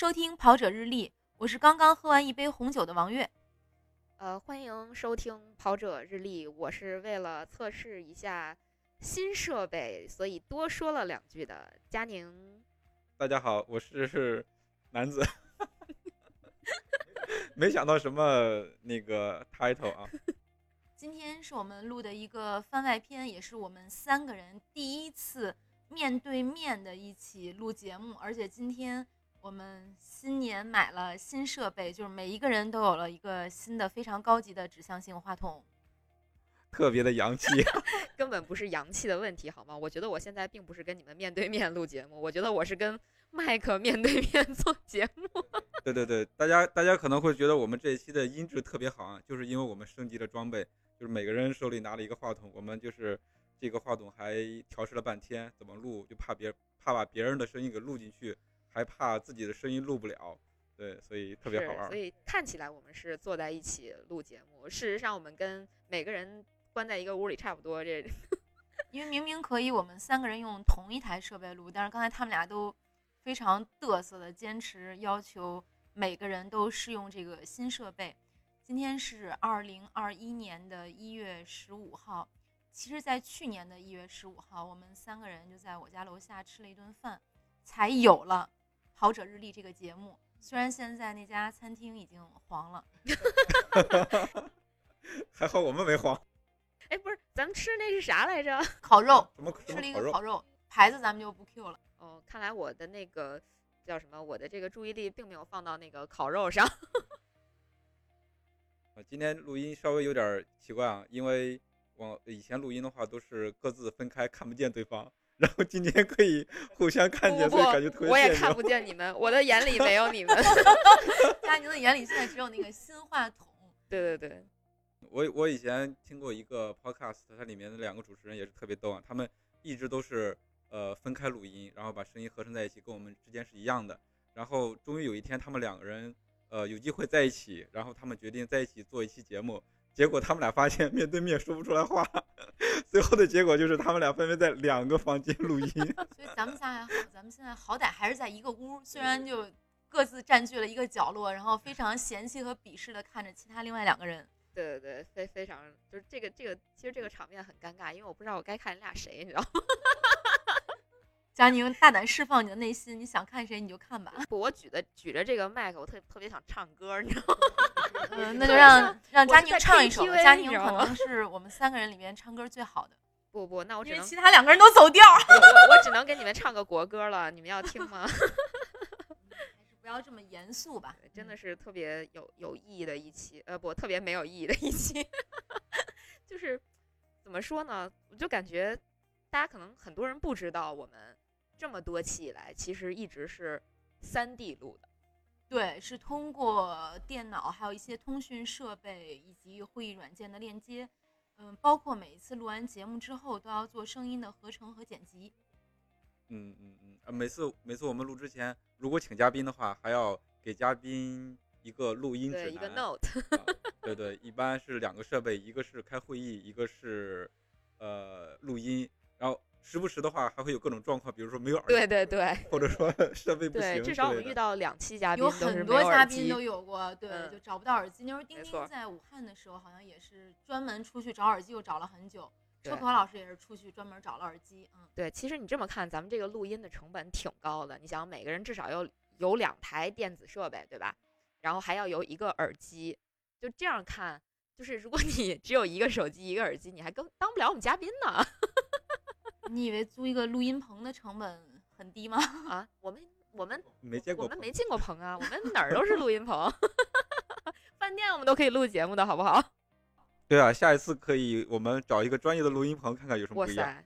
收听《跑者日历》，我是刚刚喝完一杯红酒的王悦。呃，欢迎收听《跑者日历》，我是为了测试一下新设备，所以多说了两句的佳宁。大家好，我是男子。没想到什么那个 title 啊。今天是我们录的一个番外篇，也是我们三个人第一次面对面的一起录节目，而且今天。我们新年买了新设备，就是每一个人都有了一个新的非常高级的指向性话筒，特别的洋气，根本不是洋气的问题，好吗？我觉得我现在并不是跟你们面对面录节目，我觉得我是跟麦克面对面做节目。对对对，大家大家可能会觉得我们这一期的音质特别好啊，就是因为我们升级了装备，就是每个人手里拿了一个话筒，我们就是这个话筒还调试了半天，怎么录就怕别怕把别人的声音给录进去。还怕自己的声音录不了，对，所以特别好玩。所以看起来我们是坐在一起录节目，事实上我们跟每个人关在一个屋里差不多。这，因为明明可以我们三个人用同一台设备录，但是刚才他们俩都非常嘚瑟的坚持要求每个人都试用这个新设备。今天是二零二一年的一月十五号，其实，在去年的一月十五号，我们三个人就在我家楼下吃了一顿饭，才有了。跑者日历这个节目，虽然现在那家餐厅已经黄了，还好我们没黄。哎，不是，咱们吃那是啥来着？烤肉。什么？吃了一个烤肉，牌子咱们就不 Q 了。哦，看来我的那个叫什么？我的这个注意力并没有放到那个烤肉上。啊，今天录音稍微有点奇怪啊，因为我以前录音的话都是各自分开，看不见对方。然后今天可以互相看见，所以感觉特别我也看不见你们，我的眼里没有你们。佳宁的眼里现在只有那个新话筒。对对对，我我以前听过一个 podcast，它里面的两个主持人也是特别逗啊，他们一直都是呃分开录音，然后把声音合成在一起，跟我们之间是一样的。然后终于有一天，他们两个人呃有机会在一起，然后他们决定在一起做一期节目。结果他们俩发现面对面说不出来话，最后的结果就是他们俩分别在两个房间录音。所以咱们仨还好，咱们现在好歹还是在一个屋，虽然就各自占据了一个角落，然后非常嫌弃和鄙视的看着其他另外两个人。对对对，非非常就是这个这个，其实这个场面很尴尬，因为我不知道我该看你俩谁，你知道吗？佳宁，大胆释放你的内心，你想看谁你就看吧。不，我举的举着这个麦克，我特特别想唱歌，你知道吗？嗯，那就让让佳宁唱一首。佳宁可能是我们三个人里面唱歌最好的。不不，那我只能其他两个人都走调。我我只能给你们 唱个国歌了，你们要听吗？还是不要这么严肃吧。真的是特别有有意义的一期，呃，不，特别没有意义的一期。就是怎么说呢？我就感觉大家可能很多人不知道，我们这么多期以来其实一直是三 D 录的。对，是通过电脑，还有一些通讯设备以及会议软件的链接，嗯，包括每一次录完节目之后都要做声音的合成和剪辑。嗯嗯嗯，每次每次我们录之前，如果请嘉宾的话，还要给嘉宾一个录音指南，一个 note。对对，一般是两个设备，一个是开会议，一个是呃录音，然后。时不时的话，还会有各种状况，比如说没有耳机，对对对，或者说 设备不行。对，至少我们遇到两期嘉宾，有很多嘉宾都有过，对，就找不到耳机。那时候丁丁在武汉的时候，好像也是专门出去找耳机，又找了很久。车可老师也是出去专门找了耳机。嗯，对，其实你这么看，咱们这个录音的成本挺高的。你想，每个人至少要有两台电子设备，对吧？然后还要有一个耳机。就这样看，就是如果你 只有一个手机、一个耳机，你还更当不了我们嘉宾呢。你以为租一个录音棚的成本很低吗？啊，我们我们没见过，我们没进过棚啊，我们哪儿都是录音棚，饭店我们都可以录节目的好不好？对啊，下一次可以我们找一个专业的录音棚看看有什么不一样。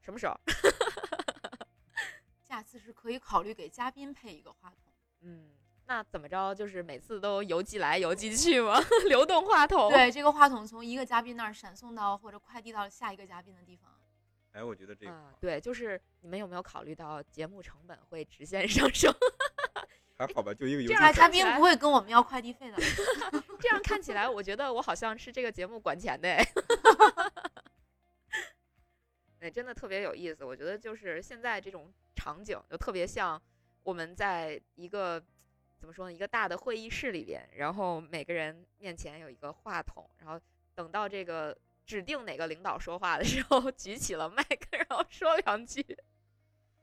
什么时候？下次是可以考虑给嘉宾配一个话筒。嗯，那怎么着？就是每次都邮寄来邮寄去吗？流动话筒？对，这个话筒从一个嘉宾那儿闪送到或者快递到下一个嘉宾的地方。哎，我觉得这个，对，就是你们有没有考虑到节目成本会直线上升？还好吧，就一个游戏。这样嘉宾不会跟我们要快递费的。这样看起来，我觉得我好像是这个节目管钱的。哎，真的特别有意思。我觉得就是现在这种场景，就特别像我们在一个怎么说呢？一个大的会议室里边，然后每个人面前有一个话筒，然后等到这个指定哪个领导说话的时候，举起了麦克，然后说两句。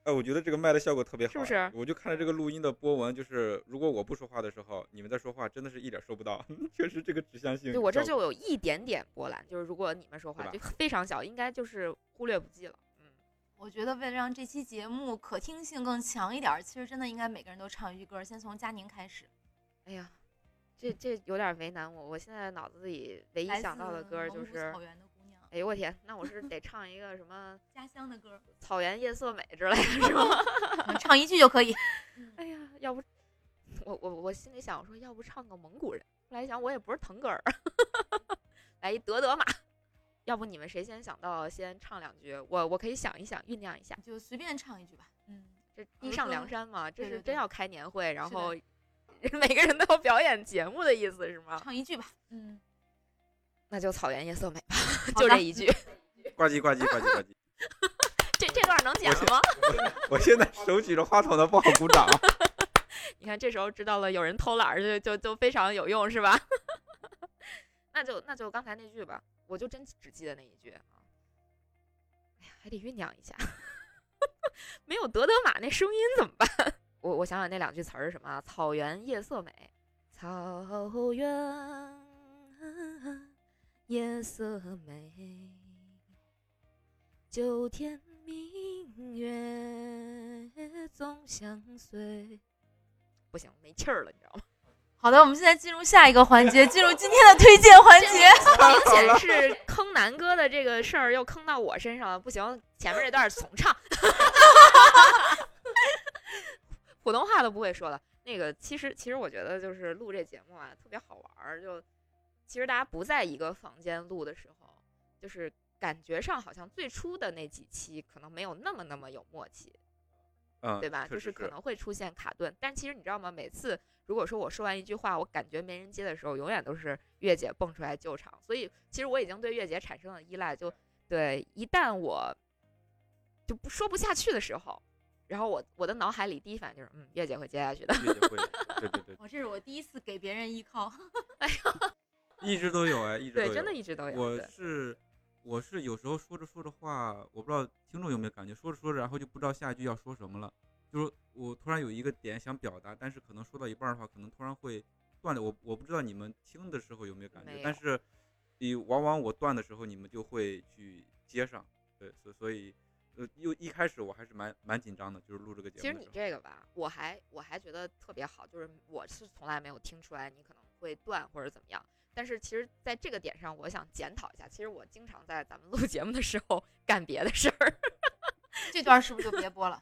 哎，我觉得这个麦的效果特别好，是不是我就看着这个录音的波纹，就是如果我不说话的时候，你们在说话，真的是一点收不到，确实这个指向性。对我这就有一点点波澜，就是如果你们说话就非常小，应该就是忽略不计了。嗯，我觉得为了让这期节目可听性更强一点儿，其实真的应该每个人都唱一句歌儿，先从佳宁开始。哎呀，这这有点为难我，我现在脑子里唯一想到的歌就是，草原的姑娘，哎呦我天，那我是得唱一个什么 家乡的歌，草原夜色美之类的，是吗？唱一句就可以。哎呀，要不我我我心里想我说，要不唱个蒙古人，后来一想我也不是腾格尔，来一德德玛。要不你们谁先想到先唱两句，我我可以想一想，酝酿一下。就随便唱一句吧。嗯，这地上梁山嘛，这是真要开年会，然后 每个人都要表演节目的意思是吗？唱一句吧。嗯，那就草原夜色美吧，就这一句。呱唧呱唧呱唧呱唧。这这段能剪我吗？我现在手举着话筒的不好鼓掌。你看这时候知道了有人偷懒儿，就就就非常有用是吧？那就那就刚才那句吧，我就真只记得那一句啊。哎呀，还得酝酿一下，没有德德玛那声音怎么办？我我想想那两句词儿是什么啊？草原夜色美，草原夜色美，九天明月总相随。不行，没气儿了，你知道吗？好的，我们现在进入下一个环节，进入今天的推荐环节。明显是坑南哥的这个事儿又坑到我身上了，不行，前面这段重唱，普通话都不会说了。那个其实其实我觉得就是录这节目啊特别好玩儿，就其实大家不在一个房间录的时候，就是感觉上好像最初的那几期可能没有那么那么有默契，嗯，对吧？就是可能会出现卡顿，但其实你知道吗？每次如果说我说完一句话，我感觉没人接的时候，永远都是月姐蹦出来救场。所以其实我已经对月姐产生了依赖，就对，一旦我就不说不下去的时候，然后我我的脑海里第一反应就是，嗯，月姐会接下去的。月姐会，对对 对，我这是我第一次给别人依靠。一直都有哎，一直都对，有。真的一直都有。我是我是有时候说着说着话，我不知道听众有没有感觉，说着说着，然后就不知道下一句要说什么了。就是我突然有一个点想表达，但是可能说到一半的话，可能突然会断了。我我不知道你们听的时候有没有感觉但是你往往我断的时候，你们就会去接上。对，所所以呃，又一开始我还是蛮蛮紧张的，就是录这个节目其实你。这个吧，我还我还觉得特别好，就是我是从来没有听出来你可能会断或者怎么样。但是其实在这个点上，我想检讨一下。其实我经常在咱们录节目的时候干别的事儿，这段是不是就别播了？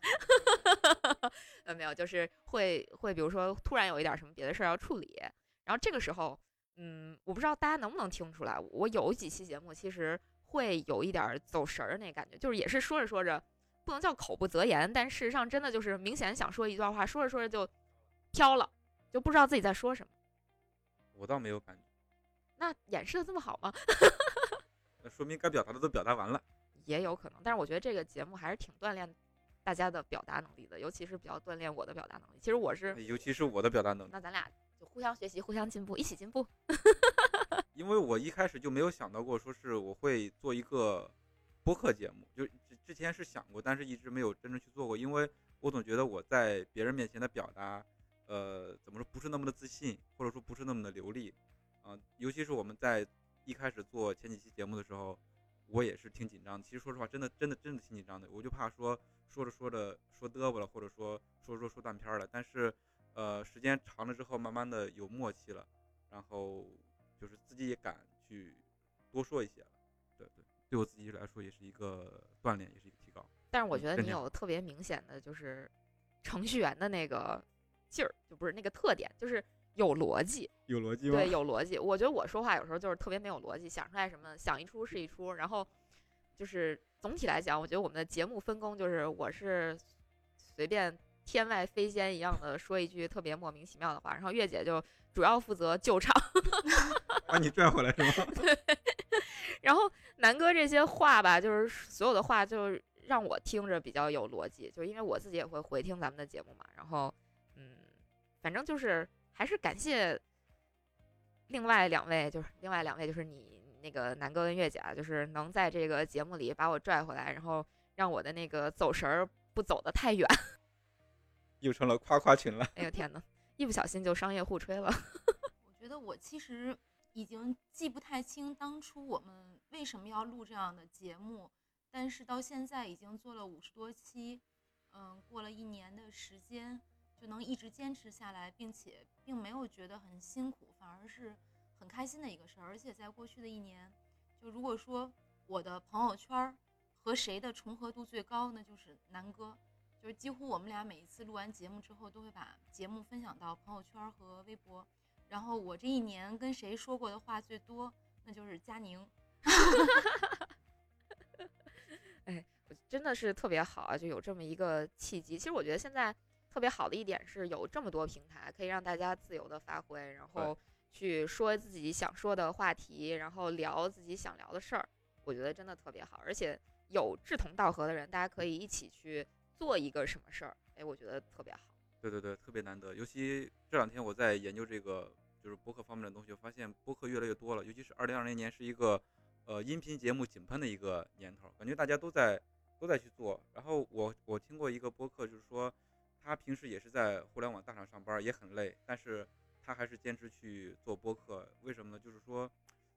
呃，没有，就是会会，比如说突然有一点什么别的事儿要处理，然后这个时候，嗯，我不知道大家能不能听出来，我有几期节目其实会有一点儿走神儿那感觉，就是也是说着说着，不能叫口不择言，但事实上真的就是明显想说一段话，说着说着就飘了，就不知道自己在说什么。我倒没有感觉，那演示的这么好吗？那说明该表达的都表达完了。也有可能，但是我觉得这个节目还是挺锻炼大家的表达能力的，尤其是比较锻炼我的表达能力。其实我是，尤其是我的表达能力，那咱俩就互相学习，互相进步，一起进步。因为我一开始就没有想到过，说是我会做一个播客节目，就之之前是想过，但是一直没有真正去做过，因为我总觉得我在别人面前的表达，呃，怎么说不是那么的自信，或者说不是那么的流利，啊、尤其是我们在一开始做前几期节目的时候，我也是挺紧张的。其实说实话，真的真的真的挺紧张的，我就怕说说着说着说嘚啵了，或者说说说说断片了。但是，呃，时间长了之后，慢慢的有默契了，然后就是自己也敢去多说一些了。对对，对我自己来说也是一个锻炼，也是一个提高。但是我觉得你有特别明显的就是程序员的那个劲儿，就不是那个特点，就是有逻辑。有逻辑对，有逻辑。我觉得我说话有时候就是特别没有逻辑，想出来什么想一出是一出，然后就是总体来讲，我觉得我们的节目分工就是我是随便天外飞仙一样的说一句特别莫名其妙的话，然后月姐就主要负责救场，把你拽回来是吗？对然后南哥这些话吧，就是所有的话就是让我听着比较有逻辑，就是因为我自己也会回听咱们的节目嘛，然后嗯，反正就是还是感谢另外两位，就是另外两位就是你那个南哥跟月姐，就是能在这个节目里把我拽回来，然后让我的那个走神儿不走得太远。又成了夸夸群了。哎呦天呐，一不小心就商业互吹了。我觉得我其实已经记不太清当初我们为什么要录这样的节目，但是到现在已经做了五十多期，嗯，过了一年的时间，就能一直坚持下来，并且并没有觉得很辛苦，反而是很开心的一个事儿。而且在过去的一年，就如果说我的朋友圈儿和谁的重合度最高，那就是南哥。就是几乎我们俩每一次录完节目之后，都会把节目分享到朋友圈和微博。然后我这一年跟谁说过的话最多，那就是佳宁。哎，我真的是特别好啊，就有这么一个契机。其实我觉得现在特别好的一点是有这么多平台可以让大家自由的发挥，然后去说自己想说的话题，然后聊自己想聊的事儿。我觉得真的特别好，而且有志同道合的人，大家可以一起去做一个什么事儿。哎，我觉得特别好。对对对，特别难得。尤其这两天我在研究这个就是播客方面的东西，我发现播客越来越多了。尤其是二零二零年是一个呃音频节目井喷的一个年头，感觉大家都在都在去做。然后我我听过一个播客，就是说他平时也是在互联网大厂上班，也很累，但是他还是坚持去做播客。为什么呢？就是说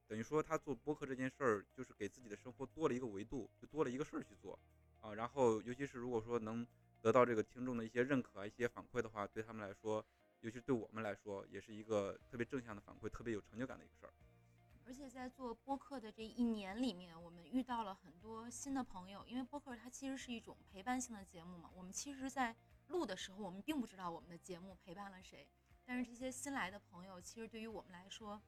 等于说他做播客这件事儿，就是给自己的生活多了一个维度，就多了一个事儿去做啊。然后尤其是如果说能得到这个听众的一些认可、一些反馈的话，对他们来说，尤其对我们来说，也是一个特别正向的反馈，特别有成就感的一个事儿。而且在做播客的这一年里面，我们遇到了很多新的朋友，因为播客它其实是一种陪伴性的节目嘛。我们其实，在录的时候，我们并不知道我们的节目陪伴了谁，但是这些新来的朋友，其实对于我们来说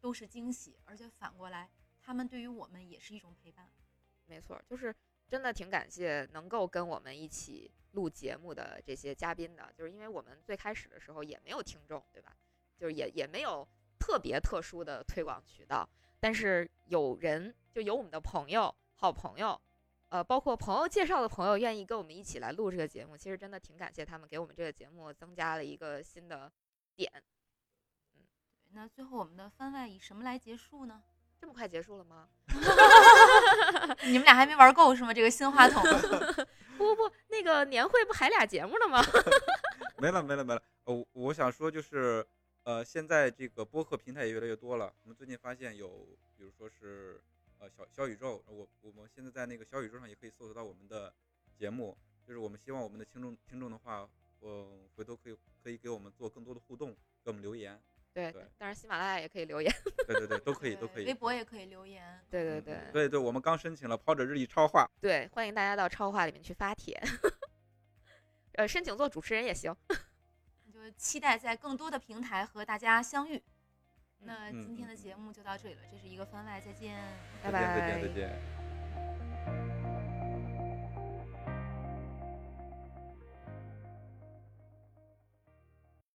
都是惊喜，而且反过来，他们对于我们也是一种陪伴。没错，就是真的挺感谢能够跟我们一起录节目的这些嘉宾的，就是因为我们最开始的时候也没有听众，对吧？就是也也没有特别特殊的推广渠道，但是有人就有我们的朋友、好朋友，呃，包括朋友介绍的朋友愿意跟我们一起来录这个节目，其实真的挺感谢他们给我们这个节目增加了一个新的点。嗯那最后我们的番外以什么来结束呢？这么快结束了吗？你们俩还没玩够是吗？这个新话筒。不不不，那个年会不还俩节目呢吗？没了没了没了。呃，我想说就是，呃，现在这个播客平台也越来越多了。我们最近发现有，比如说是呃小小宇宙，我我们现在在那个小宇宙上也可以搜索到我们的节目。就是我们希望我们的听众听众的话，呃，回头可以可以给我们做更多的互动，给我们留言。对对，当然喜马拉雅也可以留言。对对对，都可以都可以。微博也可以留言。嗯对对对对对，我们刚申请了跑者日历超话。对，欢迎大家到超话里面去发帖，呃，申请做主持人也行。就期待在更多的平台和大家相遇。那嗯今天的节目就到这里了，这是一个番外，再见。拜拜再见拜再见。